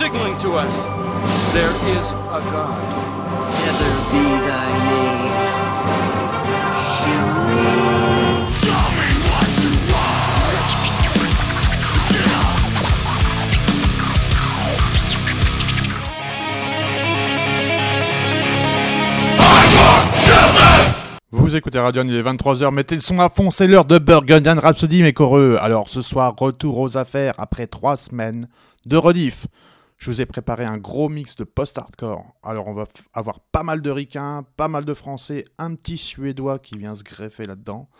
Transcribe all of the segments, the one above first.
signaling to us there is a God. Never be thy name. Vous écoutez Radion, il est 23h, mettez le son à fond, c'est l'heure de Burgundian Rhapsody, mes coreux. Alors ce soir, retour aux affaires après trois semaines de rediff. Je vous ai préparé un gros mix de post-hardcore. Alors on va avoir pas mal de ricains, pas mal de français, un petit suédois qui vient se greffer là-dedans.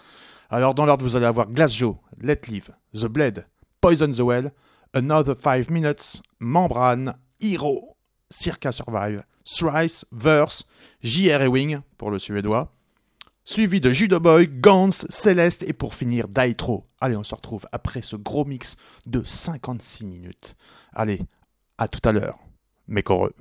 Alors dans l'ordre, vous allez avoir Glass Joe, Let Live, The Blade, Poison the Well, Another 5 Minutes, Membrane, Hero, Circa Survive, Thrice, Verse, JR Ewing pour le suédois suivi de Judo Boy, Gans, Céleste et pour finir Daitro. Allez, on se retrouve après ce gros mix de 56 minutes. Allez, à tout à l'heure, mes coreux.